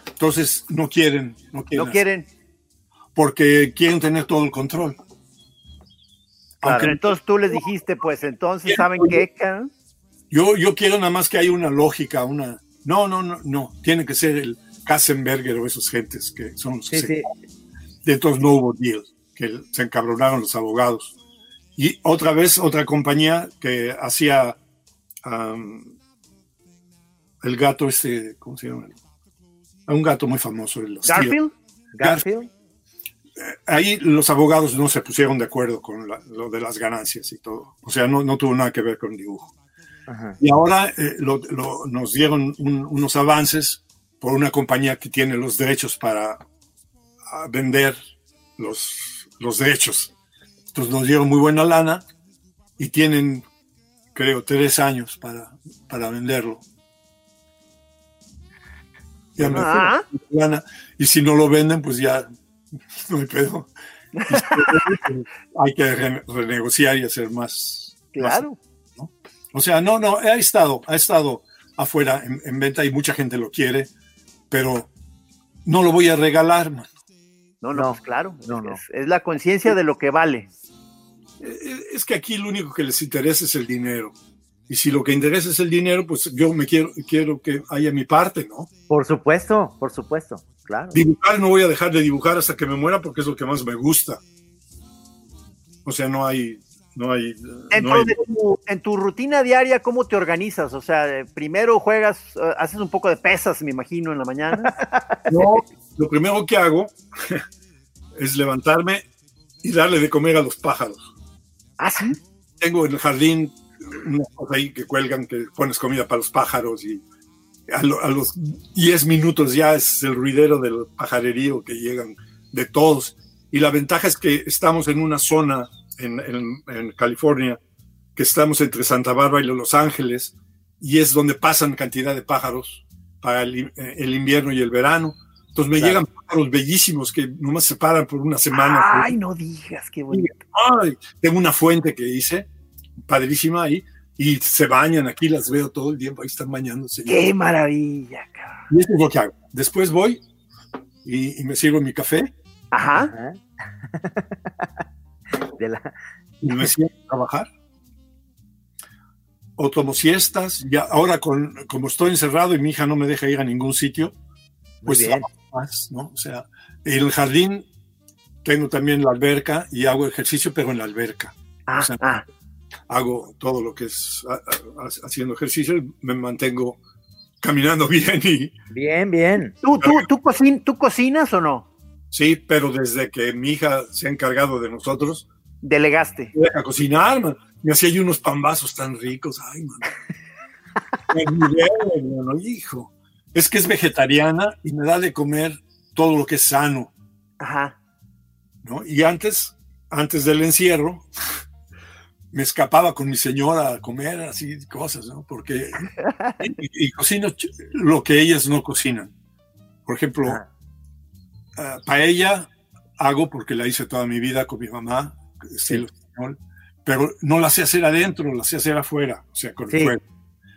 Entonces, no quieren, no quieren. no quieren. Porque quieren tener todo el control. Aunque entonces tú les dijiste, pues entonces, ¿saben qué? yo, yo quiero nada más que haya una lógica, una... No, no, no, no. Tiene que ser el Kassenberger o esos gentes que son los que Sí, se- sí. De entonces no hubo deal, que se encabronaron los abogados. Y otra vez, otra compañía que hacía am, el gato este, ¿cómo se llama? Un gato muy famoso. el Steel. Garfield. Garfield. Ahí los abogados no se pusieron de acuerdo con la- lo de las ganancias y todo. O sea, no, no tuvo nada que ver con el dibujo. Ajá. Y ahora eh, lo- lo- nos dieron un- unos avances por una compañía que tiene los derechos para ah, vender los, los derechos. Entonces nos dieron muy buena lana y tienen, creo, tres años para, para venderlo. Ya me Ah, lana. Y si no lo venden, pues ya *laughs* no hay pedo. hay que re- renegociar y hacer más. claro. más- o sea, no, no, ha estado, ha estado afuera en, en venta y mucha gente lo quiere, pero no lo voy a regalar, man. No, no, No, pues claro. no, no. Es, es la conciencia de lo que vale. Eh, Es que aquí lo único que les interesa es el dinero. Y si lo que interesa es el dinero, pues yo me quiero, quiero que haya mi parte, ¿no? Por supuesto, por supuesto, claro. Dibujar no voy a dejar de dibujar hasta que me muera porque es lo que más me gusta. O sea, no hay, no hay, no tu, en tu rutina diaria, ¿cómo te organizas? O sea, primero juegas, eh, haces un poco de pesas, me imagino, en la mañana. *laughs* No, lo primero que hago *laughs* es levantarme y darle de comer a los pájaros. ah, sí. Tengo en el jardín unas cosas ahí que cuelgan que pones comida para los pájaros y a, lo- a los 10 minutos ya es el ruidero del pajarerío que llegan de todos Y la ventaja es que estamos en una zona en, en- en California, que estamos entre Santa Bárbara y Los Ángeles, y es donde pasan cantidad de pájaros para el, eh, el invierno y el verano. Entonces me Claro. llegan pájaros bellísimos que nomás se paran por una semana. Ay, no digas, qué bonito. Ay, tengo una fuente que hice, padrísima ahí, y se bañan aquí, las veo todo el tiempo, ahí están bañándose. Qué maravilla, cabrón. Y eso es lo que hago. Después voy y, y me sirvo mi café Ajá. De la- y me siento a trabajar. O tomo siestas. Ya, ahora, con, como estoy encerrado y mi hija no me deja ir a ningún sitio, pues más, ¿no? O sea, en el jardín tengo también la alberca y hago ejercicio, pero en la alberca. Ah, O sea, ah. Hago todo lo que es a- a- haciendo ejercicio me mantengo caminando *laughs* bien y Bien, bien. ¿Tú, tú, tú, cocin- ¿Tú cocinas o no? sí, pero desde que mi hija se ha encargado de nosotros, Delegaste. me deja cocinar, man. me hacía yo unos pambazos tan ricos, ay, man. Me nivel, mano, hijo. Es que es vegetariana y me da de comer todo lo que es sano, Ajá. ¿no? Y antes, antes del encierro, me escapaba con mi señora a comer así cosas, ¿no? Porque *laughs* y, y cocino lo que ellas no cocinan. Por ejemplo, ah, paella hago porque la hice toda mi vida con mi mamá, estilo español, pero no la sé hacer adentro, la sé hacer afuera, o sea, con el Sí. fuego.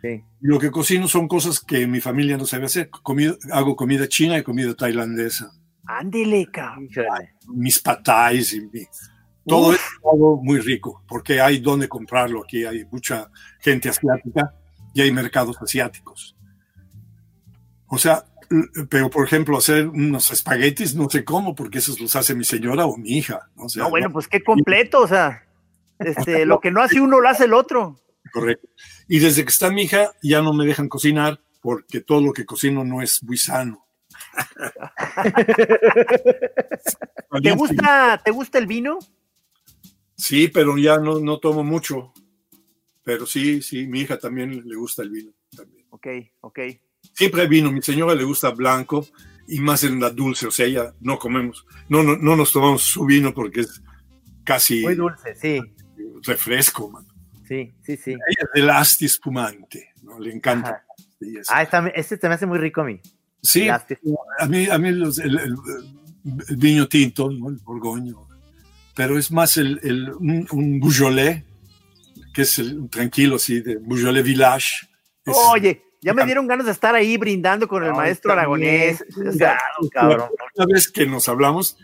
Sí. Lo que cocino son cosas que mi familia no sabe hacer. Comida- hago comida china y comida tailandesa. Ándele. Mis patais y mi- todo es algo muy rico, porque hay donde comprarlo aquí. Hay mucha gente asiática y hay mercados asiáticos. O sea, pero por ejemplo, hacer unos espaguetis, no sé cómo, porque esos los hace mi señora o mi hija. O sea, No, bueno, pues qué completo, o sea. Este, *laughs* lo que no hace uno lo hace el otro. Correcto. Y desde que está mi hija, ya no me dejan cocinar porque todo lo que cocino no es muy sano. *laughs* ¿Te gusta, ¿te gusta el vino? Sí, pero ya no, no tomo mucho. Pero sí, sí, mi hija también le gusta el vino. También. Ok, ok. Siempre vino. Mi señora le gusta blanco y más en la dulce. O sea, ella no comemos, no, no, no nos tomamos su vino porque es casi Muy dulce, sí. refresco. man. Sí, sí, sí. Ella es del asti espumante, ¿no? Le encanta. Ah, esta- este se me hace muy rico a mí. Sí, a mí, a mí los- el, el- el vino tinto, ¿no? el borgoño, pero es más el, el- un, un Beaujolais, que es el, un tranquilo así, de Beaujolais Village. Es- Oye, ya me dieron ganas de estar ahí brindando con el No, maestro aragonés. bien. O sea, cabrón. Una vez que nos hablamos,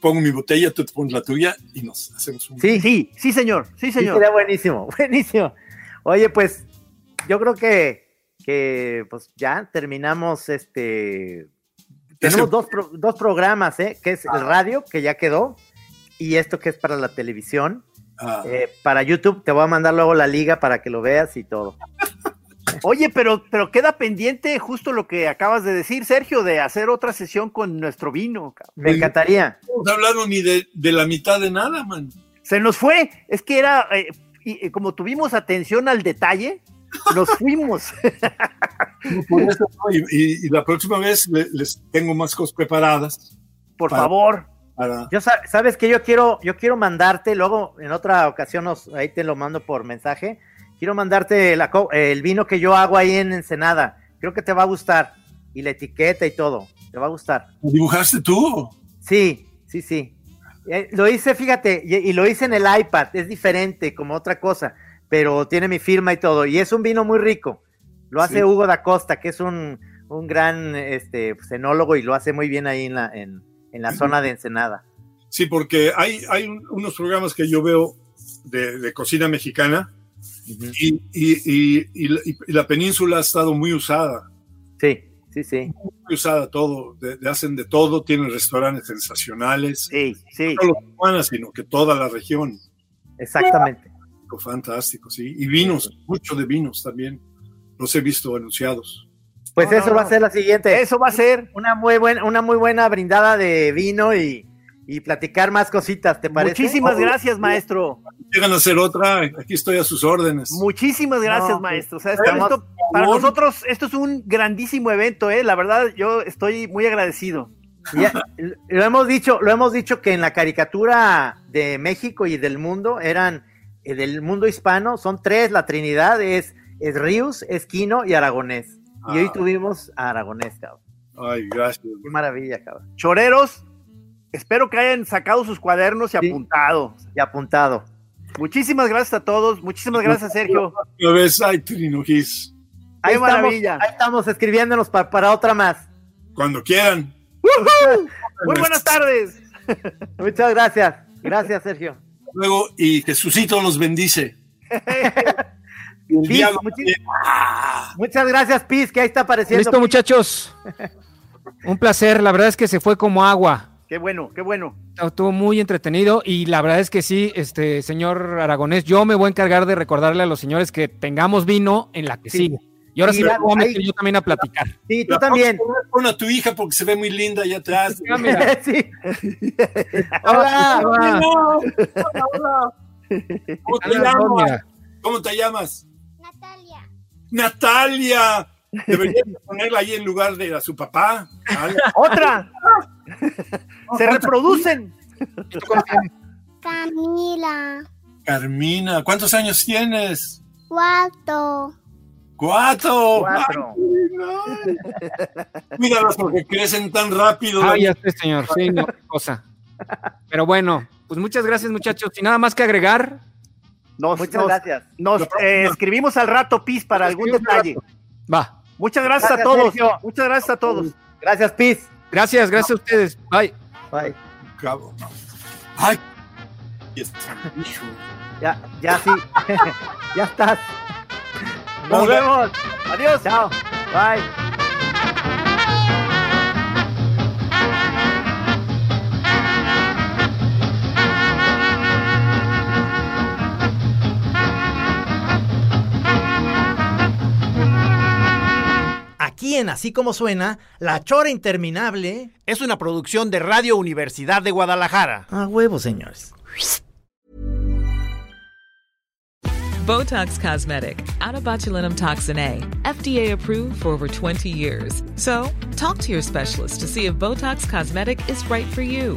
pongo mi botella, tú te pones la tuya y nos hacemos un... Sí, sí, sí, señor, sí, Sí, señor. sería buenísimo, *laughs* buenísimo. Oye, pues yo creo que, que pues ya terminamos este. Tenemos Ese- dos, pro- dos programas, ¿eh? Que es el radio, que ya quedó, y esto que es para la televisión. Ah, Eh, para YouTube te voy a mandar luego la liga para que lo veas y todo. *laughs* Oye, pero, pero queda pendiente justo lo que acabas de decir, Sergio, de hacer otra sesión con nuestro vino. Me encantaría. no hablado ni de, de la mitad de nada, man. Se nos fue, es que era, eh, y, y como tuvimos atención al detalle, nos *laughs* fuimos. Por y, y- la próxima vez le- les tengo más cosas preparadas Por Para- favor. Para... Yo sa- sabes que yo quiero, yo quiero mandarte, luego en otra ocasión ahí te lo mando por mensaje. Quiero mandarte la el vino que yo hago ahí en Ensenada. Creo que te va a gustar. Y la etiqueta y todo. Te va a gustar. ¿Dibujaste tú? Sí, sí, sí. Eh, lo hice, fíjate, y, y lo hice en el iPad. Es diferente, como otra cosa. Pero tiene mi firma y todo. Y es un vino muy rico. Lo hace Sí. Hugo da Costa, que es un, un gran este, pues, enólogo y lo hace muy bien ahí en la, en, en la zona de Ensenada. Sí, porque hay, hay un- unos programas que yo veo de, de cocina mexicana y, y- y- y la- y la península ha estado muy usada, Sí, sí, sí. muy usada todo, de- de- hacen de todo, tienen restaurantes sensacionales, Sí, sí. no solo Tijuana, sino que toda la región, Exactamente. fantástico, sí, y vinos, mucho de vinos también, los he visto anunciados. Pues No, eso no, va no. a ser la siguiente. Eso va a ser. Una muy buena, una muy buena brindada de vino y, y platicar más cositas, ¿te parece? Muchísimas Oh, gracias, maestro. Llegan a hacer otra, aquí estoy a sus órdenes. Muchísimas gracias, No, maestro. O sea, esto- esto- para nosotros, esto es un grandísimo evento, ¿eh? La verdad, yo estoy muy agradecido. Ya, lo hemos dicho, lo hemos dicho que en la caricatura de México y del mundo eran eh, del mundo hispano, son tres, la Trinidad es, es Ríos, Esquino y Aragonés. Y hoy Ah. tuvimos a Aragonés, cabrón. Ay, gracias. Qué maravilla, cabrón. Choreros, espero que hayan sacado sus cuadernos y Sí. apuntado. Y apuntado. Muchísimas gracias a todos. Muchísimas gracias, Sergio. Una vez, ay, Gis. Qué estamos, maravilla. ahí estamos escribiéndonos pa- para otra más. Cuando quieran. Muy buenas tardes. *laughs* Muchas gracias. Gracias, Sergio. Luego, y Jesucito los bendice. *laughs* Muchas gracias, Piz, que ahí está apareciendo. Listo, muchachos. Un placer, la verdad es que se fue como agua. Qué bueno, qué bueno. Estuvo muy entretenido y la verdad es que sí, este señor Aragonés, yo me voy a encargar de recordarle a los señores que tengamos vino en la que Sí. sigue. Y ahora sí me voy a meter ahí- yo también a platicar. Sí, tú La también. Pon a tu hija porque se ve muy linda allá atrás. Ah, mira. *laughs* sí. Hola. Ah, Hola, hola. ¿Cómo te llamas? ¿Cómo te llamas? Natalia. Natalia. Deberías de ponerla ahí en lugar de a su papá. ¿vale? Otra. Se reproducen. Camila. Carmina, ¿cuántos años tienes? Cuatro. Cuatro. Cuatro. Ay, Míralas porque crecen tan rápido. Ah, ya sé, señor. Sí, no, qué cosa. Pero bueno, pues muchas gracias, muchachos. Y nada más que agregar. Nos, Muchas nos- gracias. nos, eh, escribimos al rato, Pis, para algún detalle. Va. Muchas gracias, Gracias, a todos. Sergio. Muchas gracias a todos. Gracias, Piz. Gracias, gracias a ustedes. Bye. Bye. Cabo. Ay. Y está, hijo. Ya, ya sí. *laughs* ya estás. Nos vemos. Adiós. Chao. Bye. Aquí en Así como suena, La Chora Interminable. Es una producción de Radio Universidad de Guadalajara. A huevo, señores. Botox Cosmetic, out of botulinum toxin A, FDA approved for over 20 years. So, talk to your specialist to see if Botox Cosmetic is right for you.